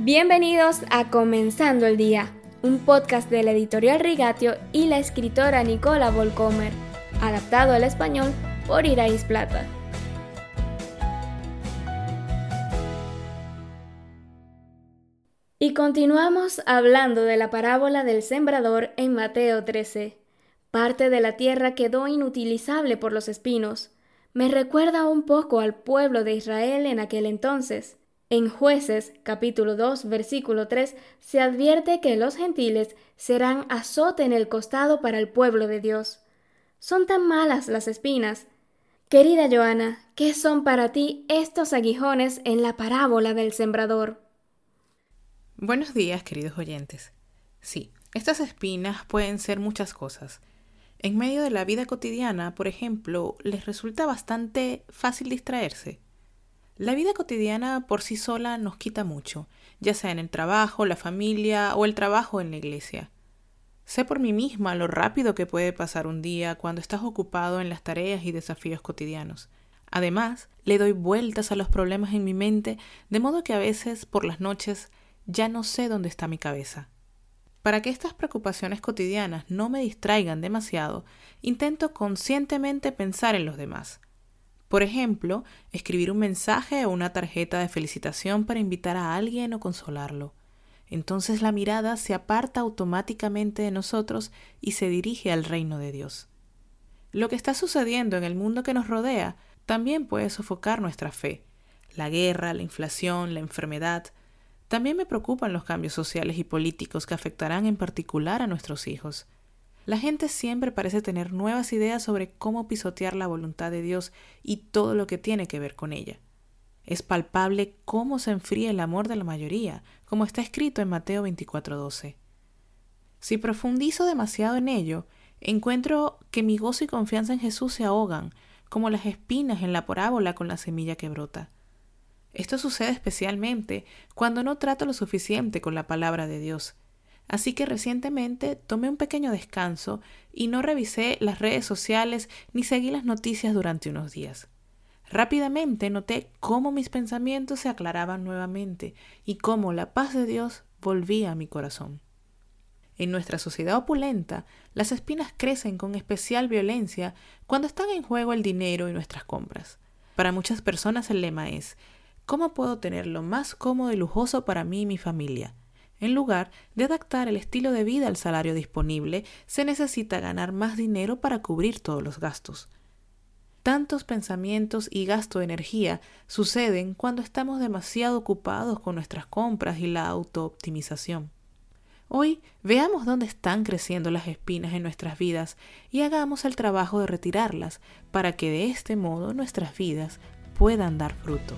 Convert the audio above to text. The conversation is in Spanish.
Bienvenidos a Comenzando el Día, un podcast de la editorial Rigatio y la escritora Nicola Volcomer, adaptado al español por Irais Plata. Y continuamos hablando de la parábola del sembrador en Mateo 13. Parte de la tierra quedó inutilizable por los espinos. Me recuerda un poco al pueblo de Israel en aquel entonces. En jueces capítulo 2 versículo 3 se advierte que los gentiles serán azote en el costado para el pueblo de Dios. Son tan malas las espinas. Querida Joana, ¿qué son para ti estos aguijones en la parábola del sembrador? Buenos días, queridos oyentes. Sí, estas espinas pueden ser muchas cosas. En medio de la vida cotidiana, por ejemplo, les resulta bastante fácil distraerse. La vida cotidiana por sí sola nos quita mucho, ya sea en el trabajo, la familia o el trabajo en la iglesia. Sé por mí misma lo rápido que puede pasar un día cuando estás ocupado en las tareas y desafíos cotidianos. Además, le doy vueltas a los problemas en mi mente, de modo que a veces por las noches ya no sé dónde está mi cabeza. Para que estas preocupaciones cotidianas no me distraigan demasiado, intento conscientemente pensar en los demás. Por ejemplo, escribir un mensaje o una tarjeta de felicitación para invitar a alguien o consolarlo. Entonces la mirada se aparta automáticamente de nosotros y se dirige al reino de Dios. Lo que está sucediendo en el mundo que nos rodea también puede sofocar nuestra fe. La guerra, la inflación, la enfermedad. También me preocupan los cambios sociales y políticos que afectarán en particular a nuestros hijos. La gente siempre parece tener nuevas ideas sobre cómo pisotear la voluntad de Dios y todo lo que tiene que ver con ella. Es palpable cómo se enfría el amor de la mayoría, como está escrito en Mateo 24:12. Si profundizo demasiado en ello, encuentro que mi gozo y confianza en Jesús se ahogan, como las espinas en la parábola con la semilla que brota. Esto sucede especialmente cuando no trato lo suficiente con la palabra de Dios Así que recientemente tomé un pequeño descanso y no revisé las redes sociales ni seguí las noticias durante unos días. Rápidamente noté cómo mis pensamientos se aclaraban nuevamente y cómo la paz de Dios volvía a mi corazón. En nuestra sociedad opulenta, las espinas crecen con especial violencia cuando están en juego el dinero y nuestras compras. Para muchas personas el lema es ¿Cómo puedo tener lo más cómodo y lujoso para mí y mi familia? En lugar de adaptar el estilo de vida al salario disponible, se necesita ganar más dinero para cubrir todos los gastos. Tantos pensamientos y gasto de energía suceden cuando estamos demasiado ocupados con nuestras compras y la autooptimización. Hoy veamos dónde están creciendo las espinas en nuestras vidas y hagamos el trabajo de retirarlas para que de este modo nuestras vidas puedan dar fruto.